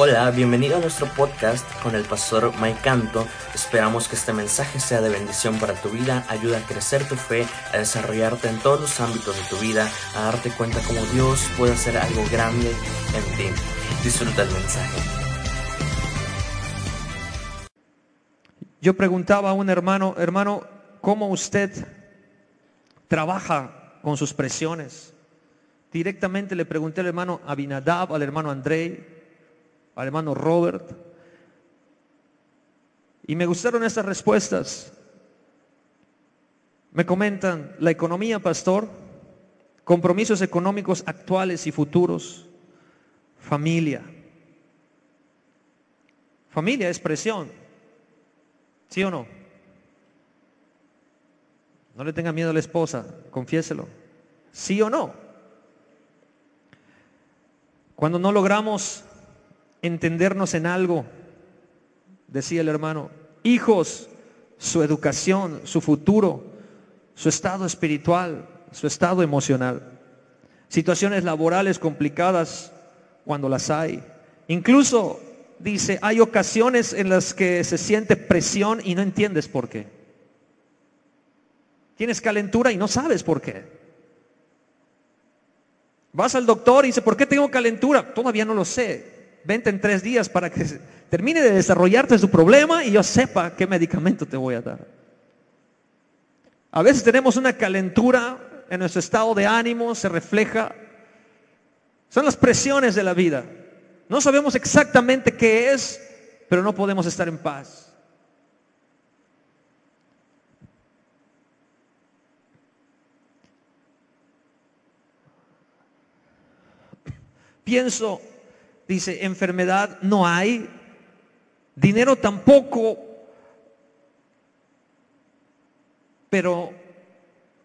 Hola, bienvenido a nuestro podcast con el pastor Mike Canto. Esperamos que este mensaje sea de bendición para tu vida, ayuda a crecer tu fe, a desarrollarte en todos los ámbitos de tu vida, a darte cuenta cómo Dios puede hacer algo grande en ti. Disfruta el mensaje. Yo preguntaba a un hermano, hermano, ¿cómo usted trabaja con sus presiones? Directamente le pregunté al hermano Abinadab, al hermano Andrei, al hermano Robert. Y me gustaron estas respuestas. Me comentan, la economía, pastor, compromisos económicos actuales y futuros, familia. Familia es presión, ¿sí o no? No le tenga miedo a la esposa, confiéselo. ¿Sí o no? Cuando no logramos entendernos en algo, decía el hermano, hijos, su educación, su futuro, su estado espiritual, su estado emocional, situaciones laborales complicadas cuando las hay. Incluso dice, hay ocasiones en las que se siente presión y no entiendes por qué. Tienes calentura y no sabes por qué. Vas al doctor y dice, ¿por qué tengo calentura? Todavía no lo sé vente en tres días para que termine de desarrollarte su problema y yo sepa qué medicamento te voy a dar. A veces tenemos una calentura en nuestro estado de ánimo, se refleja. Son las presiones de la vida. No sabemos exactamente qué es, pero no podemos estar en paz. Pienso Dice, enfermedad no hay, dinero tampoco, pero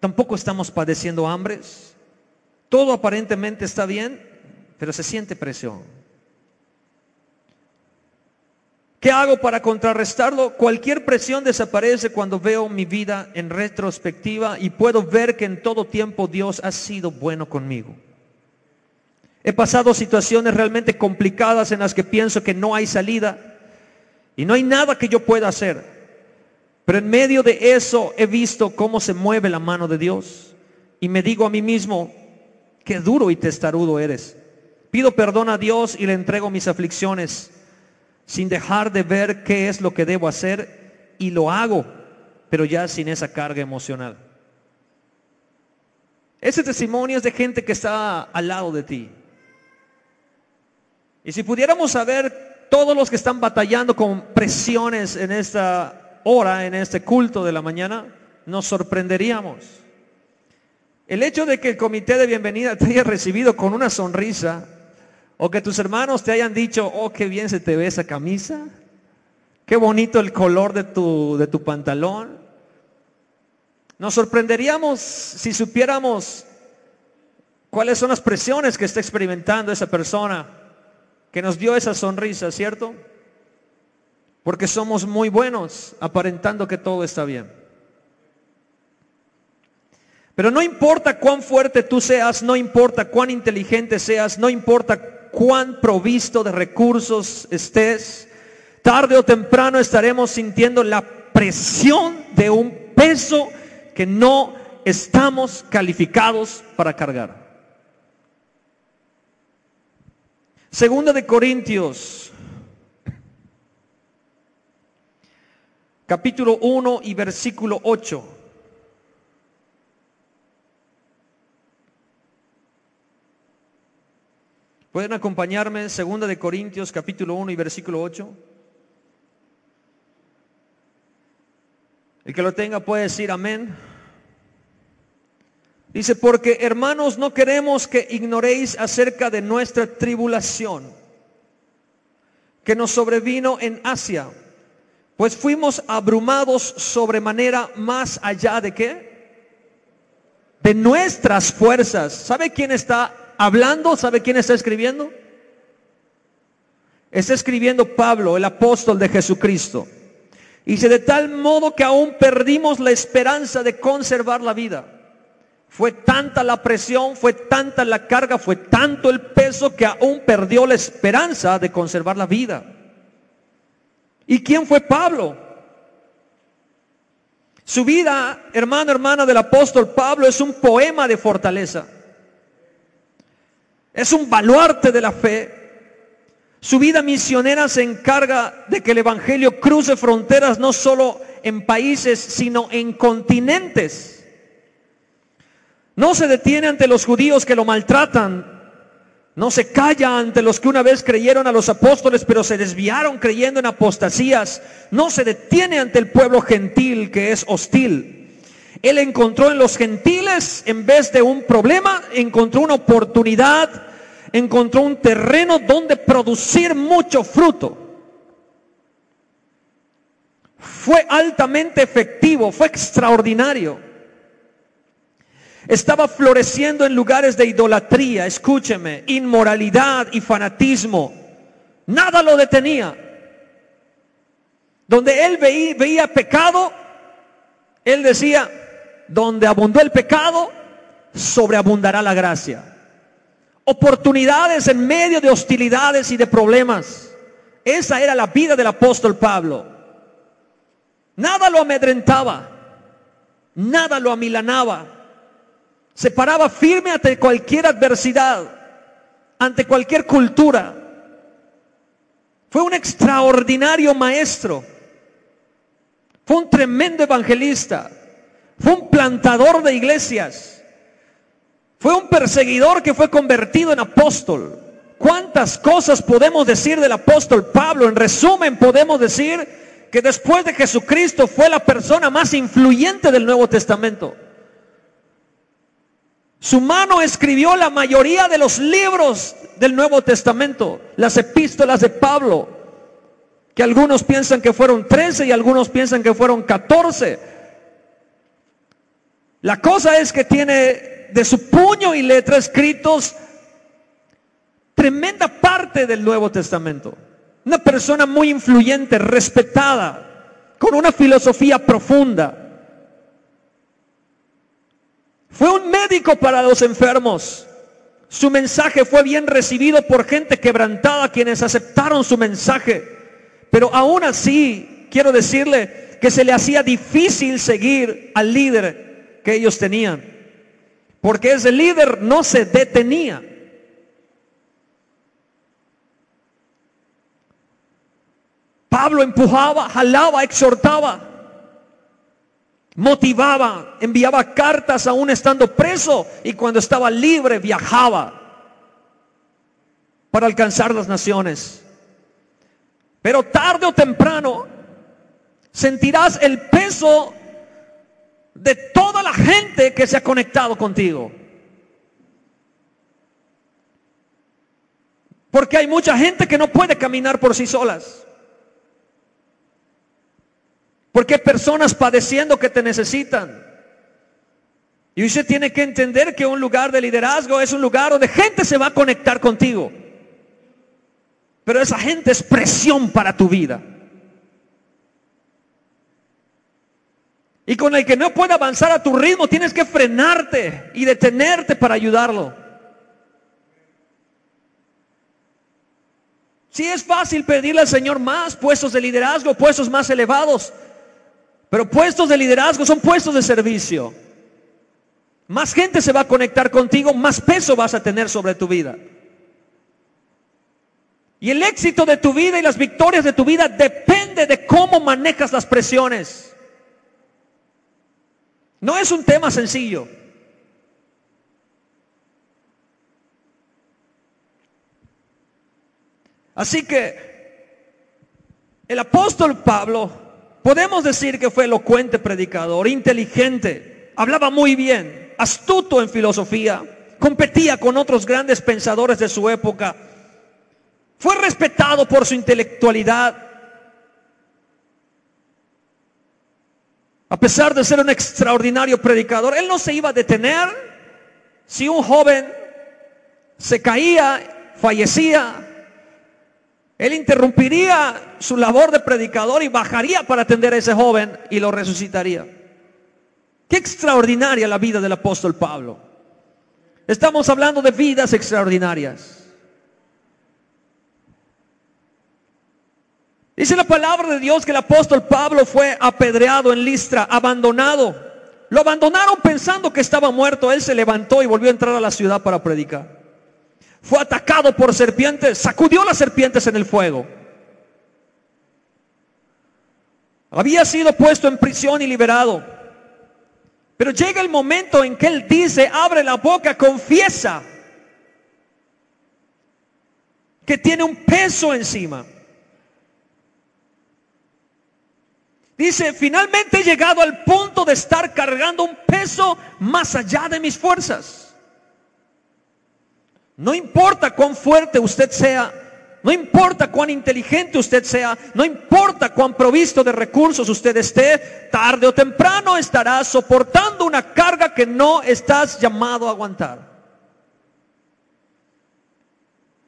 tampoco estamos padeciendo hambres. Todo aparentemente está bien, pero se siente presión. ¿Qué hago para contrarrestarlo? Cualquier presión desaparece cuando veo mi vida en retrospectiva y puedo ver que en todo tiempo Dios ha sido bueno conmigo. He pasado situaciones realmente complicadas en las que pienso que no hay salida y no hay nada que yo pueda hacer. Pero en medio de eso he visto cómo se mueve la mano de Dios y me digo a mí mismo, qué duro y testarudo eres. Pido perdón a Dios y le entrego mis aflicciones sin dejar de ver qué es lo que debo hacer y lo hago, pero ya sin esa carga emocional. Ese testimonio es de gente que está al lado de ti. Y si pudiéramos saber todos los que están batallando con presiones en esta hora, en este culto de la mañana, nos sorprenderíamos. El hecho de que el comité de bienvenida te haya recibido con una sonrisa, o que tus hermanos te hayan dicho, oh, qué bien se te ve esa camisa, qué bonito el color de tu, de tu pantalón. Nos sorprenderíamos si supiéramos cuáles son las presiones que está experimentando esa persona que nos dio esa sonrisa, ¿cierto? Porque somos muy buenos aparentando que todo está bien. Pero no importa cuán fuerte tú seas, no importa cuán inteligente seas, no importa cuán provisto de recursos estés, tarde o temprano estaremos sintiendo la presión de un peso que no estamos calificados para cargar. Segunda de Corintios, capítulo 1 y versículo 8. ¿Pueden acompañarme? Segunda de Corintios, capítulo 1 y versículo 8. El que lo tenga puede decir amén. Dice, porque hermanos no queremos que ignoréis acerca de nuestra tribulación, que nos sobrevino en Asia, pues fuimos abrumados sobremanera más allá de qué? De nuestras fuerzas. ¿Sabe quién está hablando? ¿Sabe quién está escribiendo? Está escribiendo Pablo, el apóstol de Jesucristo. Y dice, de tal modo que aún perdimos la esperanza de conservar la vida. Fue tanta la presión, fue tanta la carga, fue tanto el peso que aún perdió la esperanza de conservar la vida. ¿Y quién fue Pablo? Su vida, hermano, hermana del apóstol Pablo, es un poema de fortaleza. Es un baluarte de la fe. Su vida misionera se encarga de que el Evangelio cruce fronteras no solo en países, sino en continentes. No se detiene ante los judíos que lo maltratan. No se calla ante los que una vez creyeron a los apóstoles, pero se desviaron creyendo en apostasías. No se detiene ante el pueblo gentil que es hostil. Él encontró en los gentiles, en vez de un problema, encontró una oportunidad, encontró un terreno donde producir mucho fruto. Fue altamente efectivo, fue extraordinario. Estaba floreciendo en lugares de idolatría, escúcheme, inmoralidad y fanatismo. Nada lo detenía. Donde él veía, pecado, él decía, donde abundó el pecado, sobreabundará la gracia. Oportunidades en medio de hostilidades y de problemas. Esa era la vida del apóstol Pablo. Nada lo amedrentaba, nada lo amilanaba, se paraba firme ante cualquier adversidad, ante cualquier cultura. Fue un extraordinario maestro. Fue un tremendo evangelista. Fue un plantador de iglesias. Fue un perseguidor que fue convertido en apóstol. ¿Cuántas cosas podemos decir del apóstol Pablo? En resumen, podemos decir que después de Jesucristo fue la persona más influyente del Nuevo Testamento. Su mano escribió la mayoría de los libros del Nuevo Testamento, las epístolas de Pablo, que algunos piensan que fueron 13 y algunos piensan que fueron 14. La cosa es que tiene de su puño y letra escritos tremenda parte del Nuevo Testamento. Una persona muy influyente, respetada, con una filosofía profunda. Fue un médico para los enfermos. Su mensaje fue bien recibido por gente quebrantada quienes aceptaron su mensaje. Pero aún así, quiero decirle que se le hacía difícil seguir al líder que ellos tenían. Porque ese líder no se detenía. Pablo empujaba, jalaba, exhortaba motivaba, enviaba cartas aún estando preso y cuando estaba libre viajaba para alcanzar las naciones. Pero tarde o temprano sentirás el peso de toda la gente que se ha conectado contigo. Porque hay mucha gente que no puede caminar por sí solas. Porque hay personas padeciendo que te necesitan. Y usted tiene que entender que un lugar de liderazgo es un lugar donde gente se va a conectar contigo. Pero esa gente es presión para tu vida. Y con el que no puede avanzar a tu ritmo, tienes que frenarte y detenerte para ayudarlo. Si es fácil pedirle al Señor más puestos de liderazgo, puestos más elevados, pero puestos de liderazgo son puestos de servicio. Más gente se va a conectar contigo, más peso vas a tener sobre tu vida. Y el éxito de tu vida y las victorias de tu vida depende de cómo manejas las presiones. No es un tema sencillo. Así que el apóstol Pablo Podemos decir que fue elocuente predicador, inteligente, hablaba muy bien, astuto en filosofía, competía con otros grandes pensadores de su época. Fue respetado por su intelectualidad. A pesar de ser un extraordinario predicador, él no se iba a detener si un joven se caía, fallecía. Él interrumpiría su labor de predicador y bajaría para atender a ese joven y lo resucitaría. Qué extraordinaria la vida del apóstol Pablo. Estamos hablando de vidas extraordinarias. Dice la palabra de Dios que el apóstol Pablo fue apedreado en Listra, abandonado. Lo abandonaron pensando que estaba muerto. Él se levantó y volvió a entrar a la ciudad para predicar. Fue atacado por serpientes, sacudió las serpientes en el fuego. Había sido puesto en prisión y liberado. Pero llega el momento en que él dice, abre la boca, confiesa que tiene un peso encima. Dice, finalmente he llegado al punto de estar cargando un peso más allá de mis fuerzas. No importa cuán fuerte usted sea, no importa cuán inteligente usted sea, no importa cuán provisto de recursos usted esté, tarde o temprano estará soportando una carga que no estás llamado a aguantar.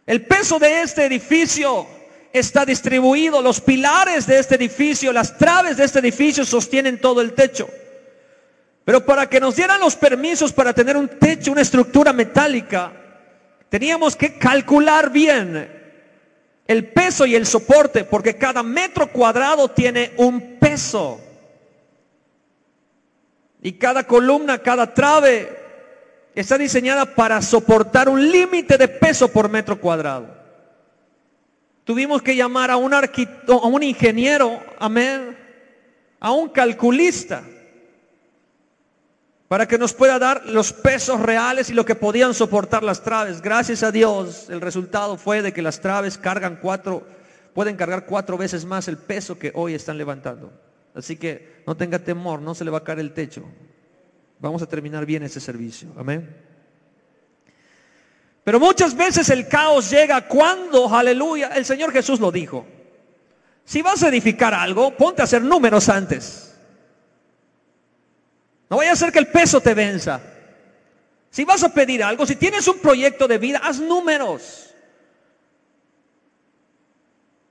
El peso de este edificio está distribuido. Los pilares de este edificio, las traves de este edificio sostienen todo el techo. Pero para que nos dieran los permisos para tener un techo, una estructura metálica, teníamos que calcular bien el peso y el soporte, porque cada metro cuadrado tiene un peso. Y cada columna, cada trave está diseñada para soportar un límite de peso por metro cuadrado. Tuvimos que llamar a un arquitecto, a un ingeniero, amén, a un calculista, para que nos pueda dar los pesos reales y lo que podían soportar las traves. Gracias a Dios, el resultado fue de que las traves cargan cuatro, pueden cargar cuatro veces más el peso que hoy están levantando. Así que no tenga temor, no se le va a caer el techo. Vamos a terminar bien ese servicio. Amén. Pero muchas veces el caos llega cuando, aleluya, el Señor Jesús lo dijo. Si vas a edificar algo, ponte a hacer números antes. No vaya a ser que el peso te venza. Si vas a pedir algo, si tienes un proyecto de vida, haz números.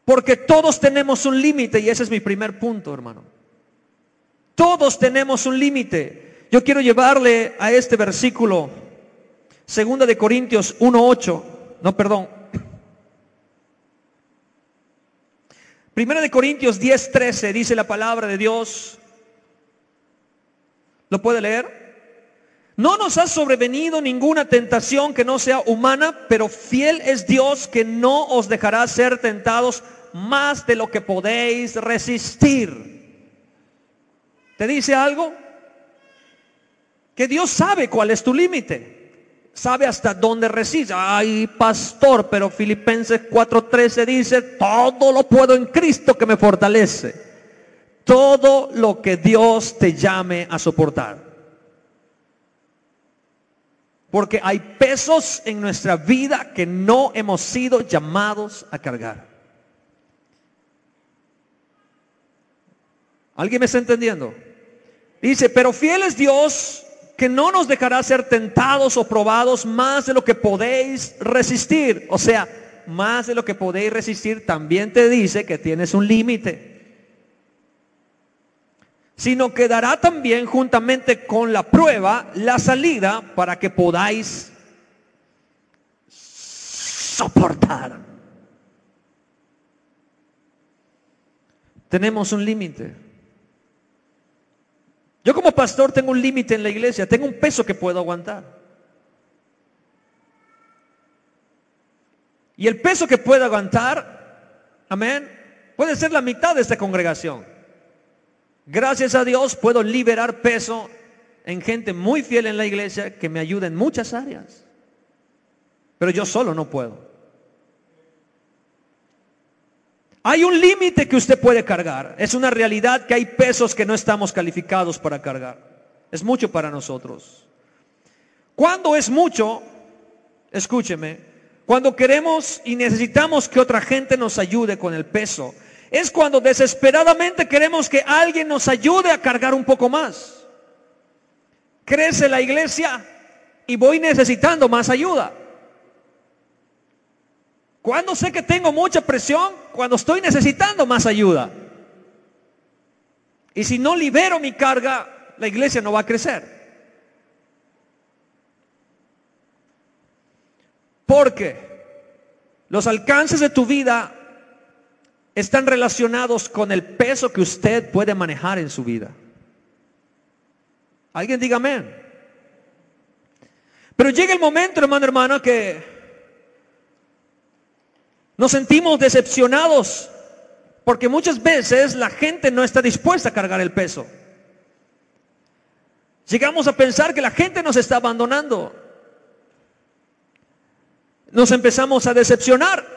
Porque todos tenemos un límite y ese es mi primer punto, hermano. Todos tenemos un límite. Yo quiero llevarle a este versículo Segunda de Corintios 1.8, no, perdón. Primera de Corintios 10.13 dice la palabra de Dios. ¿Lo puede leer? No nos ha sobrevenido ninguna tentación que no sea humana, pero fiel es Dios que no os dejará ser tentados más de lo que podéis resistir. ¿Te dice algo? Que Dios sabe cuál es tu límite sabe hasta dónde reside. Ay, pastor, pero Filipenses 4:13 dice, todo lo puedo en Cristo que me fortalece. Todo lo que Dios te llame a soportar. Porque hay pesos en nuestra vida que no hemos sido llamados a cargar. ¿Alguien me está entendiendo? Dice, pero fiel es Dios que no nos dejará ser tentados o probados más de lo que podéis resistir. O sea, más de lo que podéis resistir también te dice que tienes un límite. Sino que dará también juntamente con la prueba la salida para que podáis soportar. Tenemos un límite. Yo como pastor tengo un límite en la iglesia, tengo un peso que puedo aguantar. Y el peso que puedo aguantar, amén, puede ser la mitad de esta congregación. Gracias a Dios puedo liberar peso en gente muy fiel en la iglesia que me ayuda en muchas áreas. Pero yo solo no puedo. Hay un límite que usted puede cargar. Es una realidad que hay pesos que no estamos calificados para cargar. Es mucho para nosotros. Cuando es mucho, escúcheme, cuando queremos y necesitamos que otra gente nos ayude con el peso, es cuando desesperadamente queremos que alguien nos ayude a cargar un poco más. Crece la iglesia y voy necesitando más ayuda. Cuando sé que tengo mucha presión? Cuando estoy necesitando más ayuda. Y si no libero mi carga, la iglesia no va a crecer. Porque los alcances de tu vida están relacionados con el peso que usted puede manejar en su vida. Alguien diga amén. Pero llega el momento, hermano, hermana, que nos sentimos decepcionados porque muchas veces la gente no está dispuesta a cargar el peso. Llegamos a pensar que la gente nos está abandonando nos empezamos a decepcionar.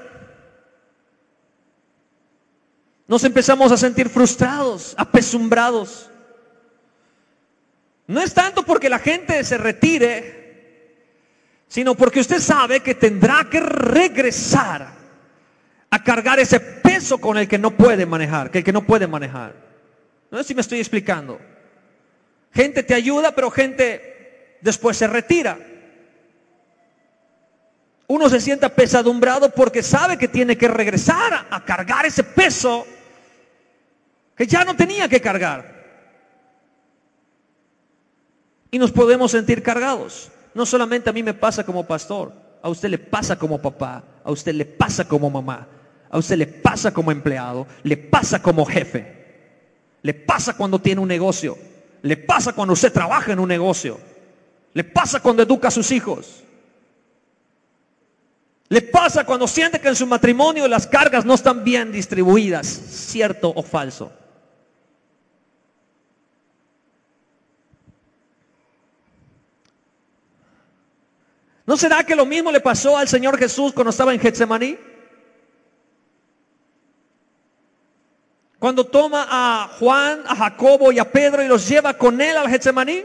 Nos empezamos a sentir frustrados, apesumbrados. No es tanto porque la gente se retire, sino porque usted sabe que tendrá que regresar a cargar ese peso con el que no puede manejar, que el que no puede manejar. No sé si me estoy explicando. Gente te ayuda, pero gente después se retira. Uno se sienta pesadumbrado porque sabe que tiene que regresar a cargar ese peso que ya no tenía que cargar. Y nos podemos sentir cargados. No solamente a mí me pasa como pastor, a usted le pasa como papá, a usted le pasa como mamá, a usted le pasa como empleado, le pasa como jefe, le pasa cuando tiene un negocio, le pasa cuando usted trabaja en un negocio, le pasa cuando educa a sus hijos. Le pasa cuando siente que en su matrimonio las cargas no están bien distribuidas, cierto o falso. ¿No será que lo mismo le pasó al Señor Jesús cuando estaba en Getsemaní? Cuando toma a Juan, a Jacobo y a Pedro y los lleva con él al Getsemaní.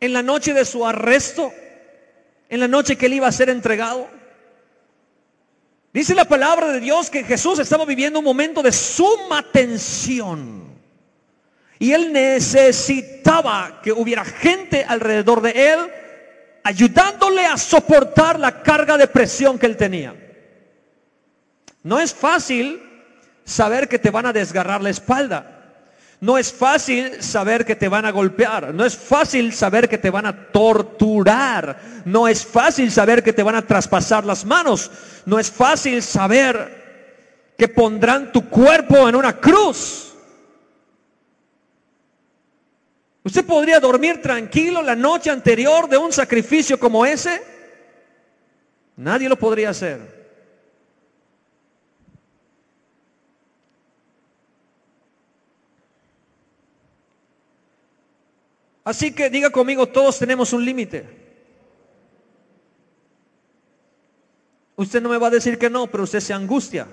En la noche de su arresto, en la noche que él iba a ser entregado. Dice la palabra de Dios que Jesús estaba viviendo un momento de suma tensión. Y él necesitaba que hubiera gente alrededor de él ayudándole a soportar la carga de presión que él tenía. No es fácil saber que te van a desgarrar la espalda. No es fácil saber que te van a golpear. No es fácil saber que te van a torturar. No es fácil saber que te van a traspasar las manos. No es fácil saber que pondrán tu cuerpo en una cruz. ¿Usted podría dormir tranquilo la noche anterior de un sacrificio como ese? Nadie lo podría hacer. Así que diga conmigo, todos tenemos un límite. Usted no me va a decir que no, pero usted se angustia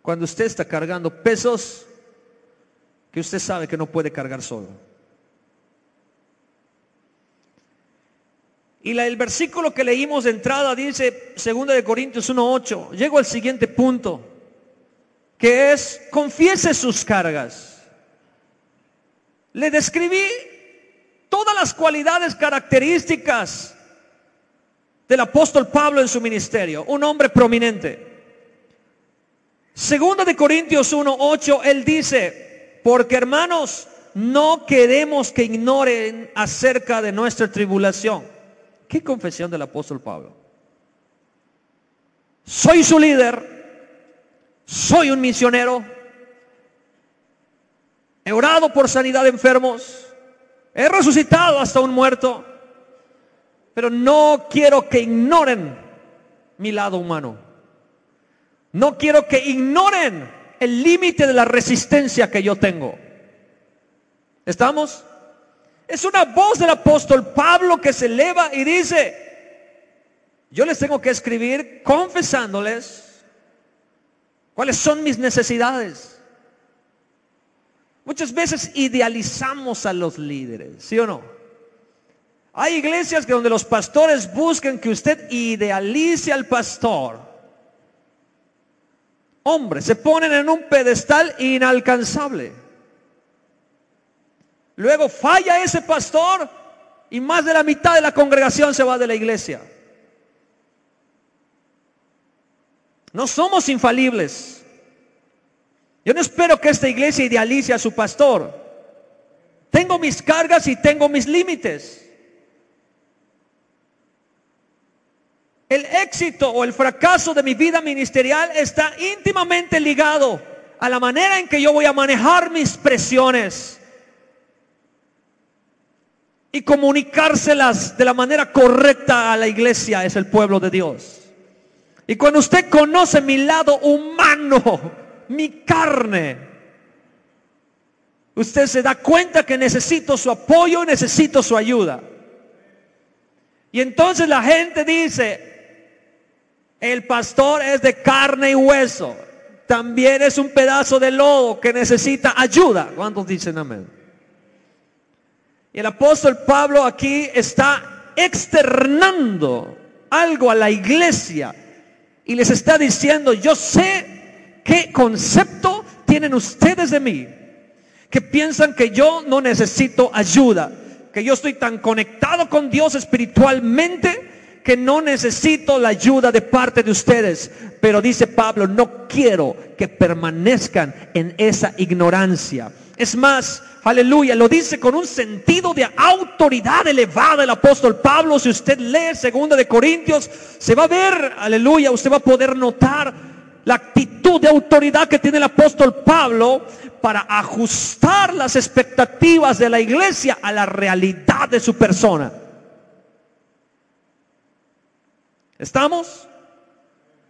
cuando usted está cargando pesos que usted sabe que no puede cargar solo. Y el versículo que leímos de entrada dice, 2 de Corintios 1.8, llego al siguiente punto, que es, confiese sus cargas. Le describí todas las cualidades características del apóstol Pablo en su ministerio, un hombre prominente. Segunda de Corintios 1:8 él dice, "Porque hermanos, no queremos que ignoren acerca de nuestra tribulación." ¿Qué confesión del apóstol Pablo? Soy su líder, soy un misionero, he orado por sanidad de enfermos, He resucitado hasta un muerto, pero no quiero que ignoren mi lado humano. No quiero que ignoren el límite de la resistencia que yo tengo. ¿Estamos? Es una voz del apóstol Pablo que se eleva y dice, yo les tengo que escribir confesándoles cuáles son mis necesidades. Muchas veces idealizamos a los líderes, ¿sí o no? Hay iglesias que donde los pastores buscan que usted idealice al pastor. Hombre, se ponen en un pedestal inalcanzable. Luego falla ese pastor y más de la mitad de la congregación se va de la iglesia. No somos infalibles. Yo no espero que esta iglesia idealice a su pastor. Tengo mis cargas y tengo mis límites. El éxito o el fracaso de mi vida ministerial está íntimamente ligado a la manera en que yo voy a manejar mis presiones y comunicárselas de la manera correcta a la iglesia, es el pueblo de Dios. Y cuando usted conoce mi lado humano, mi carne, usted se da cuenta que necesito su apoyo, necesito su ayuda. Y entonces la gente dice, el pastor es de carne y hueso. También es un pedazo de lodo que necesita ayuda. ¿Cuántos dicen amén? Y el apóstol Pablo aquí está externando algo a la iglesia y les está diciendo, yo sé qué concepto tienen ustedes de mí, que piensan que yo no necesito ayuda, que yo estoy tan conectado con Dios espiritualmente que no necesito la ayuda de parte de ustedes. Pero dice Pablo, no quiero que permanezcan en esa ignorancia. Es más, aleluya, lo dice con un sentido de autoridad elevada el apóstol Pablo. Si usted lee segunda de Corintios, se va a ver, aleluya, usted va a poder notar la actitud de autoridad que tiene el apóstol Pablo para ajustar las expectativas de la iglesia a la realidad de su persona. ¿Estamos?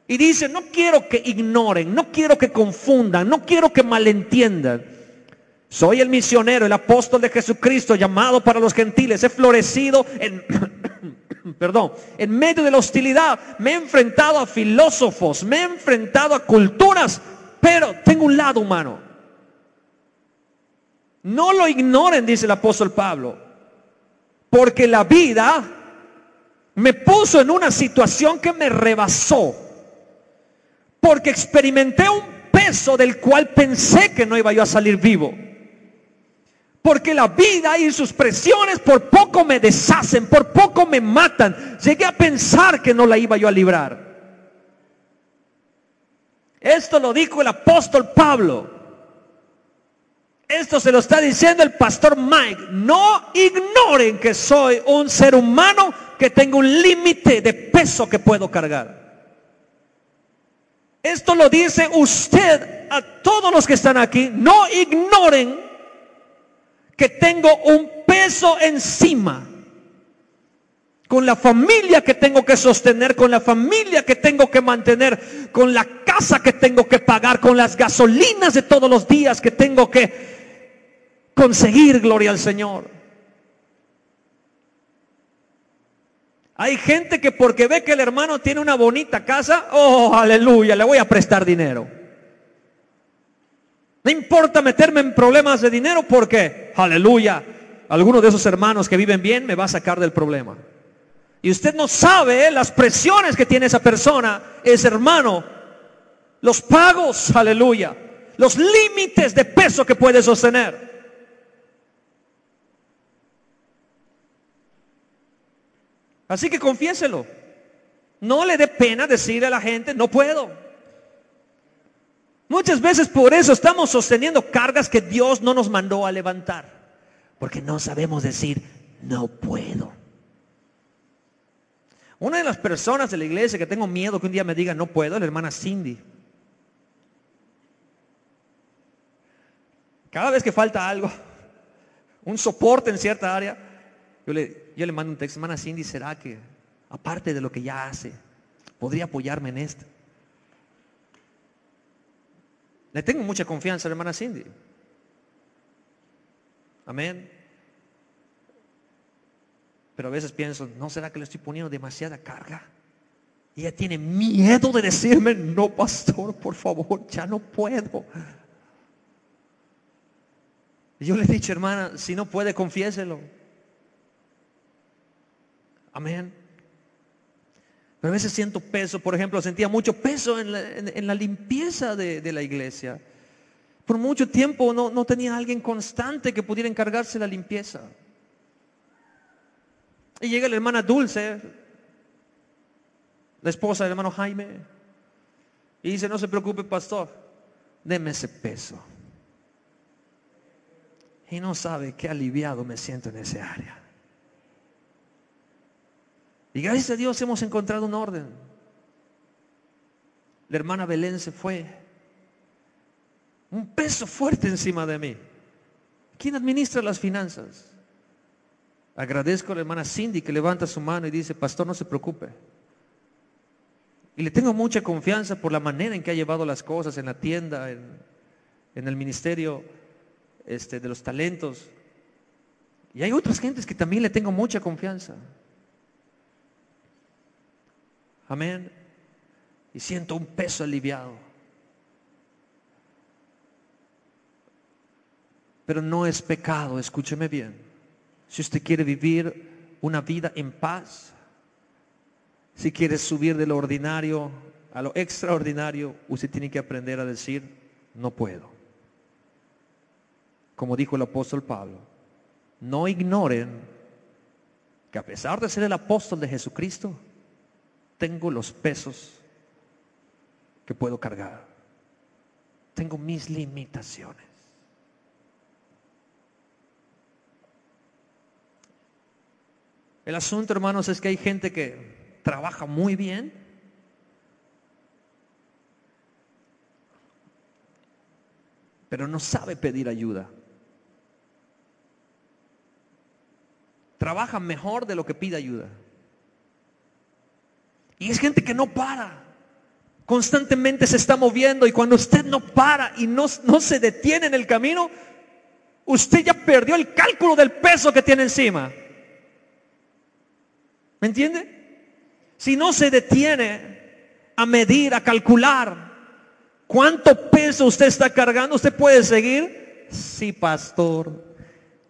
Y dice, no quiero que ignoren, no quiero que confundan, no quiero que malentiendan. Soy el misionero, el apóstol de Jesucristo, llamado para los gentiles. He florecido en, perdón, en medio de la hostilidad. Me he enfrentado a filósofos, me he enfrentado a culturas, pero tengo un lado humano. No lo ignoren, dice el apóstol Pablo, porque la vida me puso en una situación que me rebasó. Porque experimenté un peso del cual pensé que no iba yo a salir vivo. Porque la vida y sus presiones por poco me deshacen, por poco me matan. Llegué a pensar que no la iba yo a librar. Esto lo dijo el apóstol Pablo. Esto se lo está diciendo el pastor Mike. No ignoren que soy un ser humano que tengo un límite de peso que puedo cargar. Esto lo dice usted a todos los que están aquí. No ignoren que tengo un peso encima. Con la familia que tengo que sostener, con la familia que tengo que mantener, con la casa que tengo que pagar, con las gasolinas de todos los días que tengo que conseguir, gloria al Señor. Hay gente que porque ve que el hermano tiene una bonita casa, oh, aleluya, le voy a prestar dinero. No importa meterme en problemas de dinero porque, aleluya, alguno de esos hermanos que viven bien me va a sacar del problema. Y usted no sabe las presiones que tiene esa persona, ese hermano, los pagos, aleluya, los límites de peso que puede sostener. Así que confiéselo. No le dé pena decirle a la gente, no puedo. Muchas veces por eso estamos sosteniendo cargas que Dios no nos mandó a levantar. Porque no sabemos decir, no puedo. Una de las personas de la iglesia que tengo miedo que un día me diga, no puedo, la hermana Cindy. Cada vez que falta algo, un soporte en cierta área, yo le, yo le mando un texto, hermana Cindy, ¿será que aparte de lo que ya hace, podría apoyarme en esto? Le tengo mucha confianza a la hermana Cindy. Amén. Pero a veces pienso, ¿no será que le estoy poniendo demasiada carga? Y ella tiene miedo de decirme, no, pastor, por favor, ya no puedo. yo le he dicho, hermana, si no puede, confiéselo. Amén. A veces siento peso, por ejemplo, sentía mucho peso en la, limpieza de, la iglesia. Por mucho tiempo no, no tenía alguien constante que pudiera encargarse de la limpieza. Y llega la hermana Dulce, la esposa del hermano Jaime, y dice, no se preocupe, pastor, deme ese peso. Y no sabe qué aliviado me siento en ese área. Y gracias a Dios hemos encontrado un orden. La hermana Belén se fue. Un peso fuerte encima de mí. ¿Quién administra las finanzas? Agradezco a la hermana Cindy que levanta su mano y dice, pastor, no se preocupe. Y le tengo mucha confianza por la manera en que ha llevado las cosas en la tienda, en, el ministerio este, de los talentos. Y hay otras gentes que también le tengo mucha confianza. Amén. Y siento un peso aliviado. Pero no es pecado, escúcheme bien. Si usted quiere vivir una vida en paz, si quiere subir de lo ordinario a lo extraordinario, usted tiene que aprender a decir, no puedo. Como dijo el apóstol Pablo, no ignoren que a pesar de ser el apóstol de Jesucristo, tengo los pesos que puedo cargar. Tengo mis limitaciones. El asunto, hermanos, es que hay gente que trabaja muy bien. Pero no sabe pedir ayuda. Trabaja mejor de lo que pide ayuda. Y es gente que no para. Constantemente se está moviendo y cuando usted no para y no, no se detiene en el camino, usted ya perdió el cálculo del peso que tiene encima. ¿Me entiende? Si no se detiene a medir, a calcular cuánto peso usted está cargando, usted puede seguir. Sí, pastor.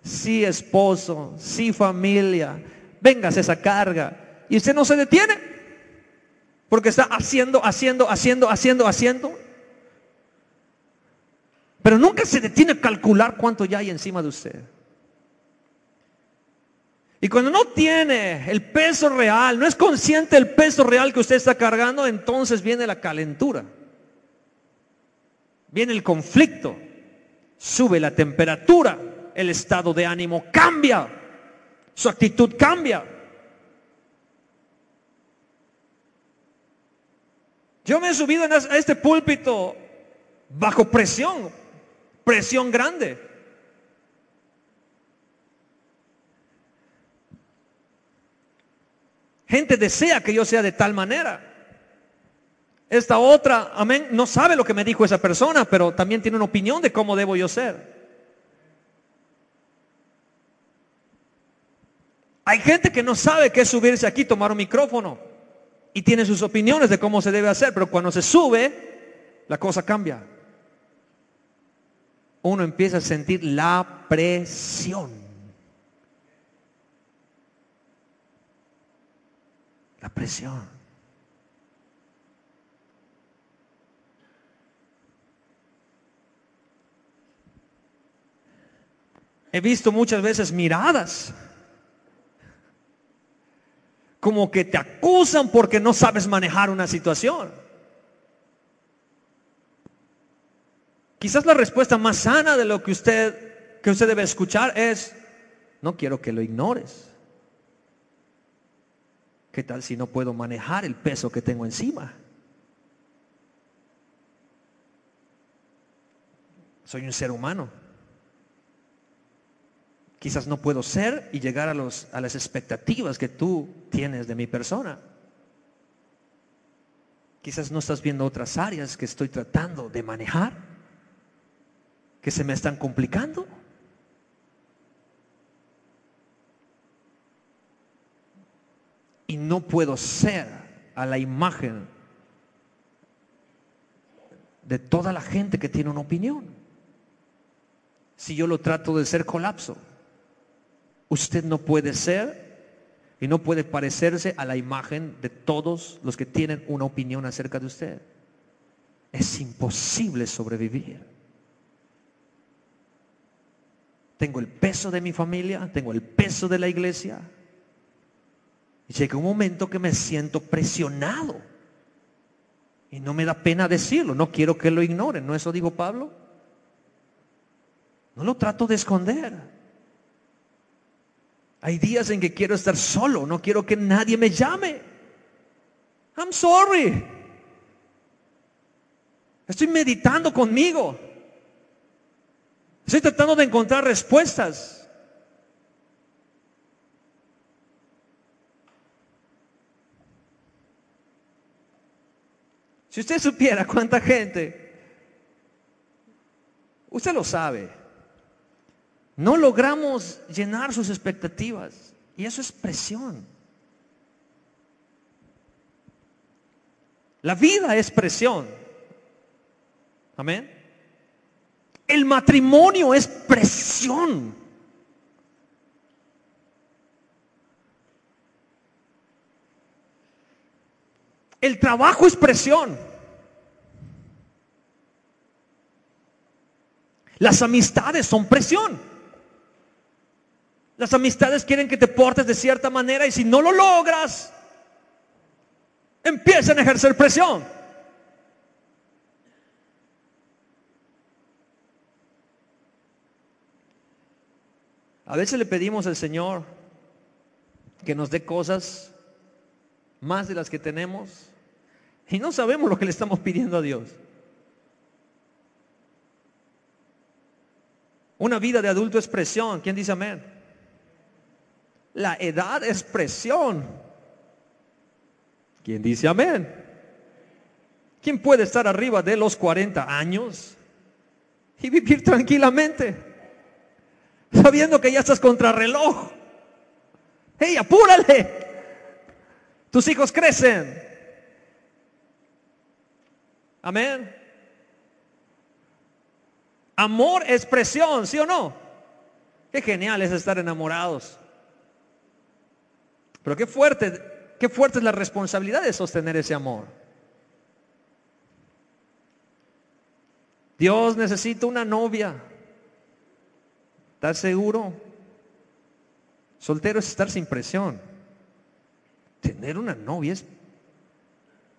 Sí, esposo. Sí, familia. Vengas esa carga. Y usted no se detiene. Porque está haciendo, haciendo, haciendo, haciendo, haciendo. Pero nunca se detiene a calcular cuánto ya hay encima de usted. Y cuando no tiene el peso real, no es consciente del peso real que usted está cargando, entonces viene la calentura. Viene el conflicto. Sube la temperatura. El estado de ánimo cambia. Su actitud cambia. Yo me he subido a este púlpito bajo presión, presión grande. Gente desea que yo sea de tal manera. Esta otra, amén, no sabe lo que me dijo esa persona, pero también tiene una opinión de cómo debo yo ser. Hay gente que no sabe qué es subirse aquí, tomar un micrófono y tiene sus opiniones de cómo se debe hacer, pero cuando se sube, la cosa cambia. Uno empieza a sentir la presión. la presión. He visto muchas veces miradas como que te acusan porque no sabes manejar una situación. Quizás la respuesta más sana de lo que usted que usted debe escuchar es no quiero que lo ignores. ¿Qué tal si no puedo manejar el peso que tengo encima? Soy un ser humano. Quizás no puedo ser y llegar a, los, a las expectativas que tú tienes de mi persona. Quizás no estás viendo otras áreas que estoy tratando de manejar, que se me están complicando. y no puedo ser a la imagen de toda la gente que tiene una opinión. Si yo lo trato de ser colapso, usted no puede ser Y no puede parecerse a la imagen de todos los que tienen una opinión acerca de usted. Es imposible sobrevivir. Tengo el peso de mi familia, tengo el peso de la iglesia. Y llega un momento que me siento presionado. Y no me da pena decirlo, no quiero que lo ignoren, ¿no eso dijo Pablo? No lo trato de esconder. Hay días en que quiero estar solo, no quiero que nadie me llame. I'm sorry. Estoy meditando conmigo. Estoy tratando de encontrar respuestas. Si usted supiera cuánta gente, usted lo sabe, no logramos llenar sus expectativas. Y eso es presión. La vida es presión. Amén. El matrimonio es presión. El trabajo es presión. Las amistades son presión. Las amistades quieren que te portes de cierta manera y si no lo logras, empiezan a ejercer presión. A veces le pedimos al Señor que nos dé cosas más de las que tenemos y no sabemos lo que le estamos pidiendo a Dios. Una vida de adulto es presión. ¿Quién dice amén? La edad es presión. ¿Quién dice amén? ¿Quién puede estar arriba de los 40 años y vivir tranquilamente? Sabiendo que ya estás contra reloj. ¡Hey, apúrale! Tus hijos crecen. Amén. Amor es presión, ¿sí o no? Qué genial es estar enamorados. Pero qué fuerte, qué fuerte es la responsabilidad de sostener ese amor. Dios necesita una novia. ¿Estás seguro? Soltero es estar sin presión. Tener una novia es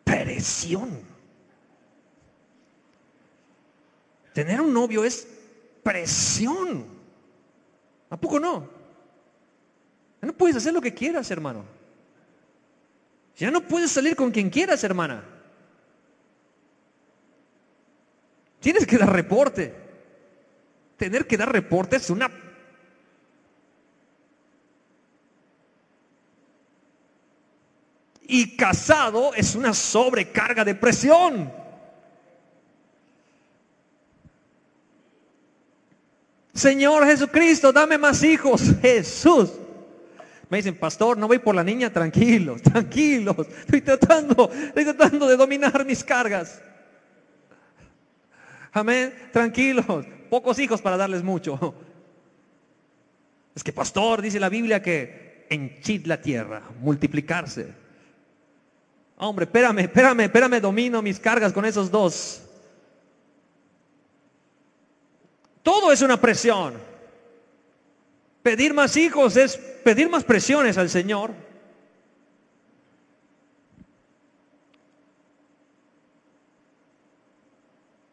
presión. Tener un novio es presión. ¿A poco no? No puedes hacer lo que quieras, hermano. Ya no puedes salir con quien quieras, hermana. Tienes que dar reporte. Tener que dar reporte es una... Y casado es una sobrecarga de presión. Señor Jesucristo, dame más hijos. Jesús. Me dicen, pastor, no voy por la niña, tranquilos, tranquilos. Estoy tratando, estoy tratando de dominar mis cargas. Amén, tranquilos. Pocos hijos para darles mucho. Es que, pastor, dice la Biblia que henchid la tierra, multiplicarse. Hombre, espérame, espérame, espérame, domino mis cargas con esos dos. Todo es una presión. Pedir más hijos es pedir más presiones al Señor.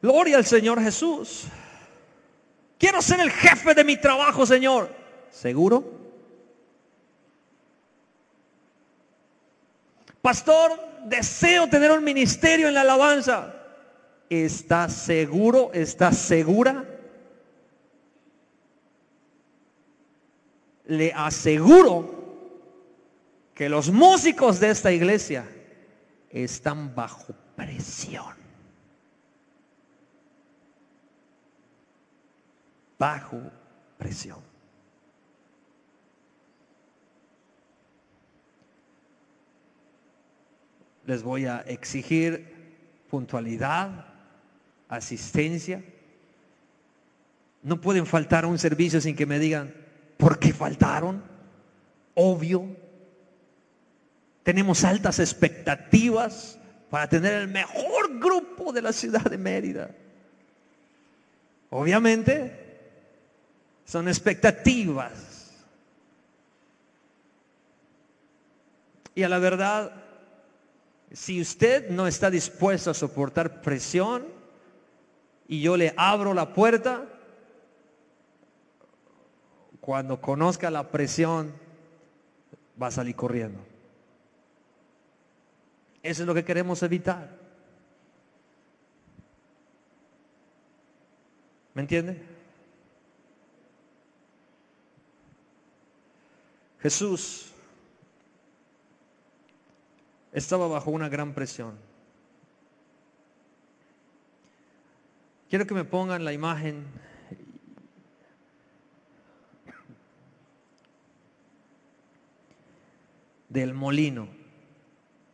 Gloria al Señor Jesús. Quiero ser el jefe de mi trabajo, Señor. ¿Seguro? Pastor, deseo tener un ministerio en la alabanza. ¿Está seguro? ¿Está segura? Le aseguro que los músicos de esta iglesia están bajo presión. Bajo presión. Les voy a exigir puntualidad, asistencia. No pueden faltar a un servicio sin que me digan, ¿Por qué faltaron? Obvio. Tenemos altas expectativas para tener el mejor grupo de la ciudad de Mérida. Obviamente, son expectativas. Y a la verdad, si usted no está dispuesto a soportar presión y yo le abro la puerta, cuando conozca la presión, va a salir corriendo. Eso es lo que queremos evitar. ¿Me entiende? Jesús estaba bajo una gran presión. Quiero que me pongan la imagen del molino.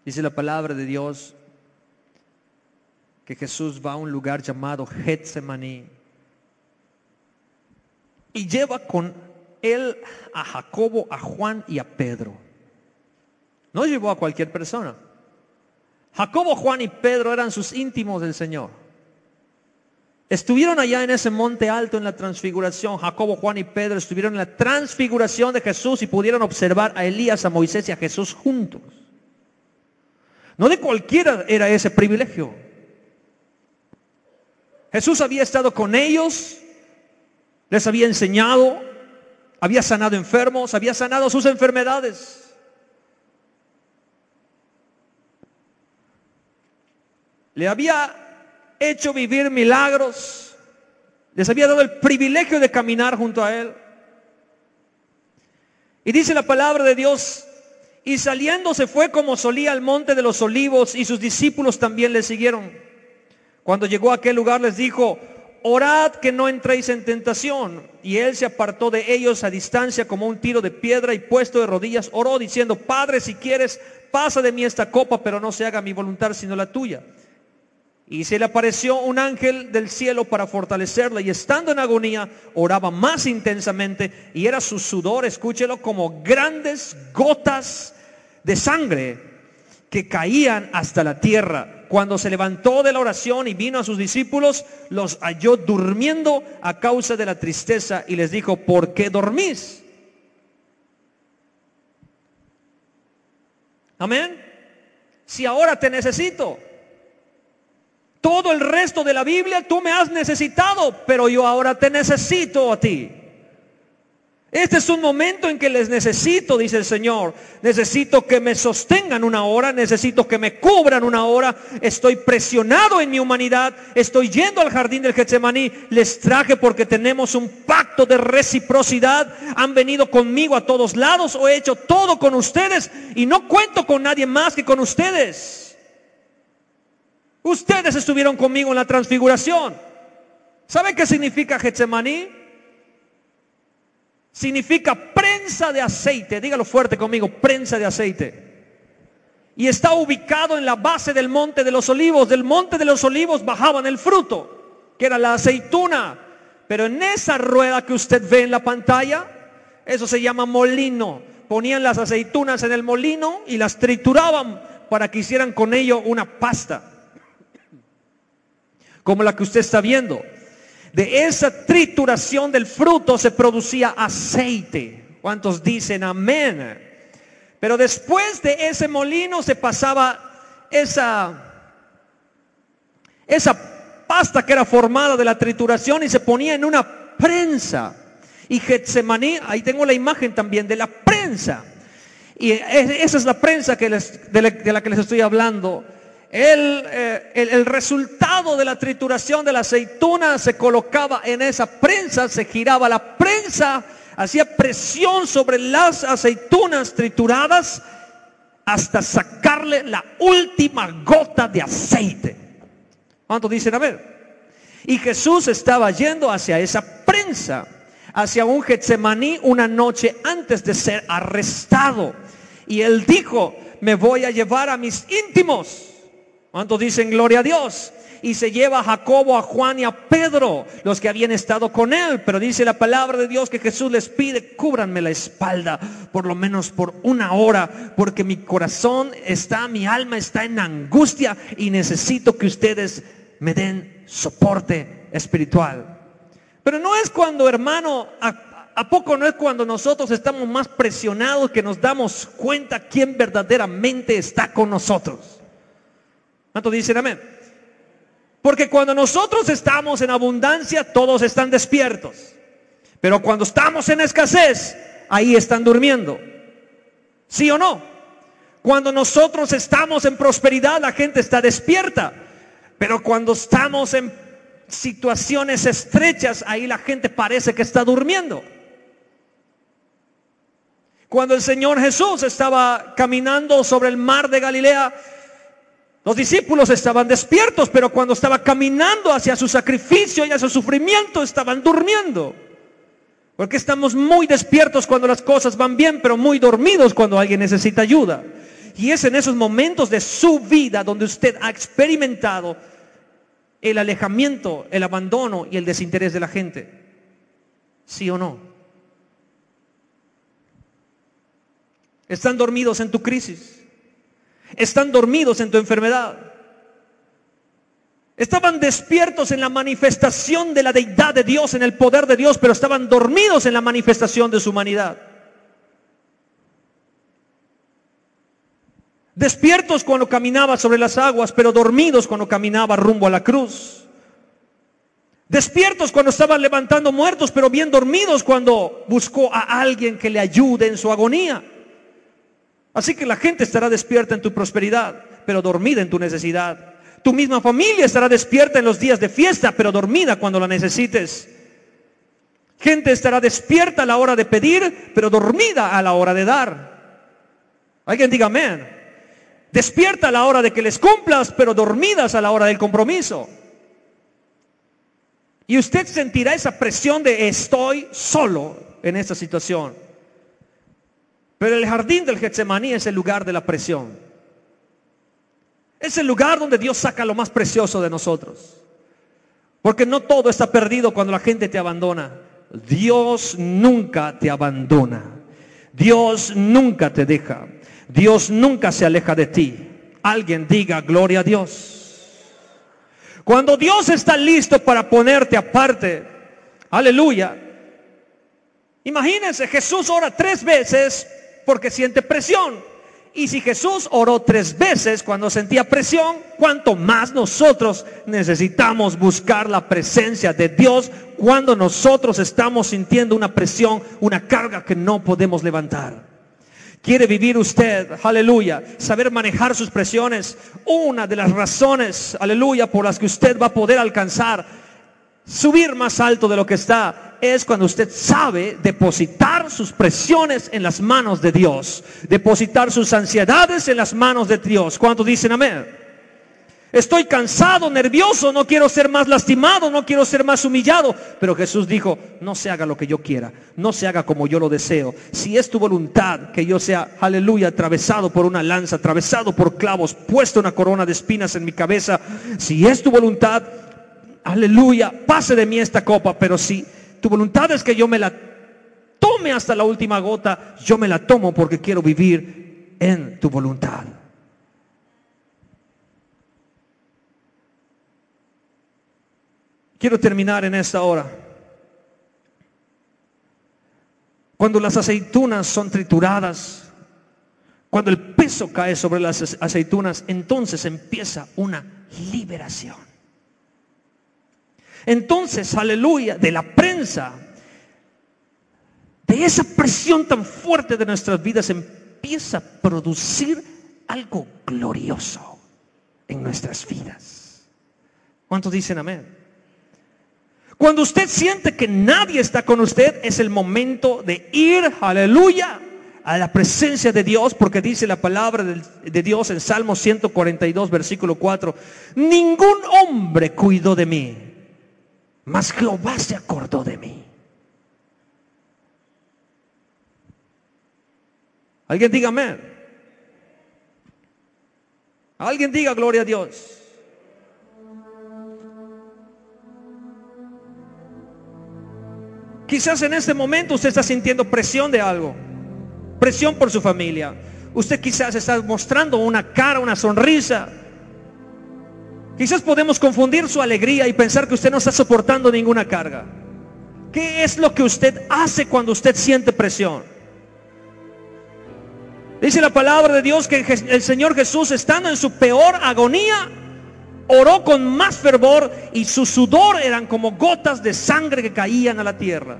Dice la palabra de Dios que Jesús va a un lugar llamado Getsemaní y lleva con él a Jacobo, a Juan y a Pedro. No llevó a cualquier persona. Jacobo, Juan y Pedro eran sus íntimos del Señor. Estuvieron allá en ese monte alto en la transfiguración. Jacobo, Juan y Pedro estuvieron en la transfiguración de Jesús y pudieron observar a Elías, a Moisés y a Jesús juntos. No de cualquiera era ese privilegio. Jesús había estado con ellos, les había enseñado, había sanado enfermos, había sanado sus enfermedades. Le había hecho vivir milagros, les había dado el privilegio de caminar junto a Él. Y dice la palabra de Dios, y saliendo se fue como solía al monte de los olivos y sus discípulos también le siguieron. Cuando llegó a aquel lugar les dijo, orad que no entréis en tentación. Y él se apartó de ellos a distancia como un tiro de piedra y puesto de rodillas oró diciendo, Padre, si quieres, pasa de mí esta copa, pero no se haga mi voluntad sino la tuya. Y se le apareció un ángel del cielo para fortalecerla y estando en agonía oraba más intensamente y era su sudor, escúchelo, como grandes gotas de sangre que caían hasta la tierra. Cuando se levantó de la oración y vino a sus discípulos, los halló durmiendo a causa de la tristeza y les dijo, ¿por qué dormís? Amén. Si ahora te necesito. Todo el resto de la Biblia tú me has necesitado, pero yo ahora te necesito a ti. Este es un momento en que les necesito, dice el Señor. Necesito que me sostengan una hora, necesito que me cubran una hora. Estoy presionado en mi humanidad, estoy yendo al jardín del Getsemaní. Les traje porque tenemos un pacto de reciprocidad. Han venido conmigo a todos lados he hecho todo con ustedes y no cuento con nadie más que con ustedes. Ustedes estuvieron conmigo en la transfiguración. ¿Saben qué significa Getsemaní? Significa prensa de aceite. Dígalo fuerte conmigo, prensa de aceite. Y está ubicado en la base del monte de los olivos. Del monte de los olivos bajaban el fruto, que era la aceituna. Pero en esa rueda que usted ve en la pantalla, eso se llama molino. Ponían las aceitunas en el molino y las trituraban para que hicieran con ello una pasta como la que usted está viendo. De esa trituración del fruto se producía aceite. ¿Cuántos dicen amén? Pero después de ese molino se pasaba esa, esa pasta que era formada de la trituración y se ponía en una prensa. Y Getsemaní, ahí tengo la imagen también de la prensa. Y esa es la prensa que de la que les estoy hablando eh, el, el, resultado de la trituración de la aceituna se colocaba en esa prensa, se giraba la prensa, hacía presión sobre las aceitunas trituradas hasta sacarle la última gota de aceite. ¿Cuántos dicen a ver? Y Jesús estaba yendo hacia esa prensa, hacia un Getsemaní una noche antes de ser arrestado. Y él dijo, me voy a llevar a mis íntimos ¿Cuántos dicen gloria a Dios? Y se lleva a Jacobo, a Juan y a Pedro, los que habían estado con él. Pero dice la palabra de Dios que Jesús les pide, cúbranme la espalda, por lo menos por una hora, porque mi corazón está, mi alma está en angustia y necesito que ustedes me den soporte espiritual. Pero no es cuando, hermano, ¿A poco no es cuando nosotros estamos más presionados que nos damos cuenta quién verdaderamente está con nosotros? ¿Cuántos dicen amén? Porque cuando nosotros estamos en abundancia, todos están despiertos. Pero cuando estamos en escasez, ahí están durmiendo. ¿Sí o no? Cuando nosotros estamos en prosperidad, la gente está despierta. Pero cuando estamos en situaciones estrechas, ahí la gente parece que está durmiendo. Cuando el Señor Jesús estaba caminando sobre el mar de Galilea, los discípulos estaban despiertos, pero cuando estaba caminando hacia su sacrificio y hacia su sufrimiento, estaban durmiendo. Porque estamos muy despiertos cuando las cosas van bien, pero muy dormidos cuando alguien necesita ayuda. Y es en esos momentos de su vida donde usted ha experimentado el alejamiento, el abandono y el desinterés de la gente. ¿Sí o no? Están dormidos en tu crisis. Están dormidos en tu enfermedad. Estaban despiertos en la manifestación de la deidad de Dios, en el poder de Dios, pero estaban dormidos en la manifestación de su humanidad. Despiertos cuando caminaba sobre las aguas, pero dormidos cuando caminaba rumbo a la cruz. Despiertos cuando estaban levantando muertos, pero bien dormidos cuando buscó a alguien que le ayude en su agonía. Así que la gente estará despierta en tu prosperidad, pero dormida en tu necesidad. Tu misma familia estará despierta en los días de fiesta, pero dormida cuando la necesites. Gente estará despierta a la hora de pedir, pero dormida a la hora de dar. Alguien diga amén. Despierta a la hora de que les cumplas, pero dormidas a la hora del compromiso. Y usted sentirá esa presión de estoy solo en esta situación. Pero el jardín del Getsemaní es el lugar de la presión. Es el lugar donde Dios saca lo más precioso de nosotros. Porque no todo está perdido cuando la gente te abandona. Dios nunca te abandona. Dios nunca te deja. Dios nunca se aleja de ti. Alguien diga gloria a Dios. Cuando Dios está listo para ponerte aparte, aleluya. Imagínense, Jesús ora tres veces porque siente presión. Y si Jesús oró tres veces cuando sentía presión, cuanto más nosotros necesitamos buscar la presencia de Dios cuando nosotros estamos sintiendo una presión, una carga que no podemos levantar. Quiere vivir usted, aleluya, saber manejar sus presiones. Una de las razones, aleluya, por las que usted va a poder alcanzar subir más alto de lo que está es cuando usted sabe depositar sus presiones en las manos de Dios, depositar sus ansiedades en las manos de Dios. ¿Cuántos dicen amén? Estoy cansado, nervioso, no quiero ser más lastimado, no quiero ser más humillado. Pero Jesús dijo, no se haga lo que yo quiera, no se haga como yo lo deseo. Si es tu voluntad que yo sea, aleluya, atravesado por una lanza, atravesado por clavos, puesto una corona de espinas en mi cabeza, si es tu voluntad, aleluya, pase de mí esta copa, pero si tu voluntad es que yo me la tome hasta la última gota, yo me la tomo porque quiero vivir en tu voluntad. Quiero terminar en esta hora. Cuando las aceitunas son trituradas, cuando el peso cae sobre las aceitunas, entonces empieza una liberación. Entonces, aleluya, de la prensa, de esa presión tan fuerte de nuestras vidas, empieza a producir algo glorioso en nuestras vidas. ¿Cuántos dicen amén? Cuando usted siente que nadie está con usted, es el momento de ir, aleluya, a la presencia de Dios, porque dice la palabra de Dios en Salmo 142, versículo 4, ningún hombre cuidó de mí mas Jehová se acordó de mí. Alguien dígame. Alguien diga gloria a Dios. Quizás en este momento usted está sintiendo presión de algo. Presión por su familia. Usted quizás está mostrando una cara, una sonrisa. Quizás podemos confundir su alegría y pensar que usted no está soportando ninguna carga. ¿Qué es lo que usted hace cuando usted siente presión? Dice la palabra de Dios que el Señor Jesús, estando en su peor agonía, oró con más fervor y su sudor eran como gotas de sangre que caían a la tierra.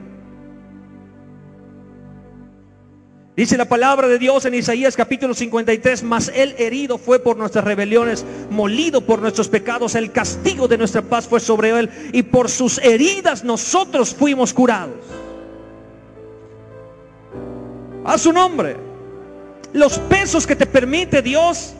Dice la palabra de Dios en Isaías capítulo 53, mas el herido fue por nuestras rebeliones, molido por nuestros pecados, el castigo de nuestra paz fue sobre él y por sus heridas nosotros fuimos curados. A su nombre, los pesos que te permite Dios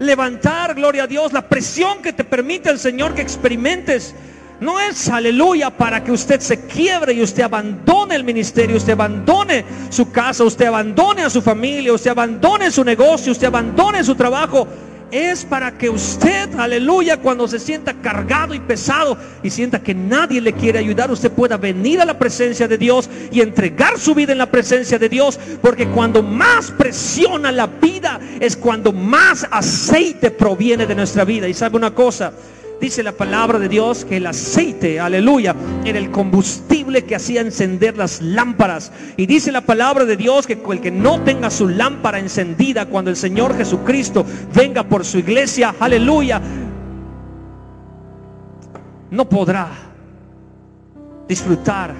levantar, gloria a Dios, la presión que te permite el Señor que experimentes no es aleluya para que usted se quiebre y usted abandone el ministerio, usted abandone su casa, usted abandone a su familia, usted abandone su negocio, usted abandone su trabajo. Es para que usted, aleluya, cuando se sienta cargado y pesado y sienta que nadie le quiere ayudar, usted pueda venir a la presencia de Dios y entregar su vida en la presencia de Dios. Porque cuando más presiona la vida es cuando más aceite proviene de nuestra vida. Y sabe una cosa, Dice la palabra de Dios que el aceite, aleluya, era el combustible que hacía encender las lámparas. Y dice la palabra de Dios que el que no tenga su lámpara encendida cuando el Señor Jesucristo venga por su iglesia, aleluya, no podrá disfrutar